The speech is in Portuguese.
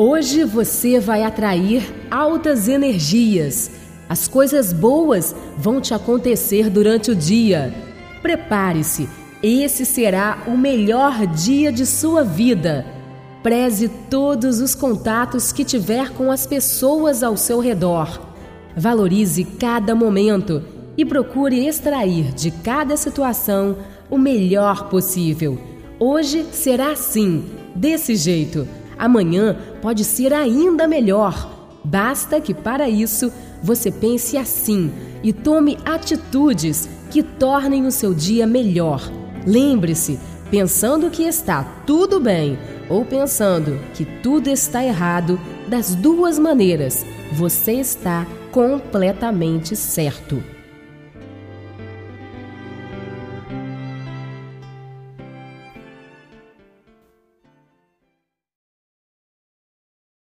Hoje você vai atrair altas energias. As coisas boas vão te acontecer durante o dia. Prepare-se, esse será o melhor dia de sua vida. Preze todos os contatos que tiver com as pessoas ao seu redor. Valorize cada momento e procure extrair de cada situação o melhor possível. Hoje será assim, desse jeito Amanhã pode ser ainda melhor. Basta que para isso você pense assim e tome atitudes que tornem o seu dia melhor. Lembre-se, pensando que está tudo bem ou pensando que tudo está errado, das duas maneiras, você está completamente certo.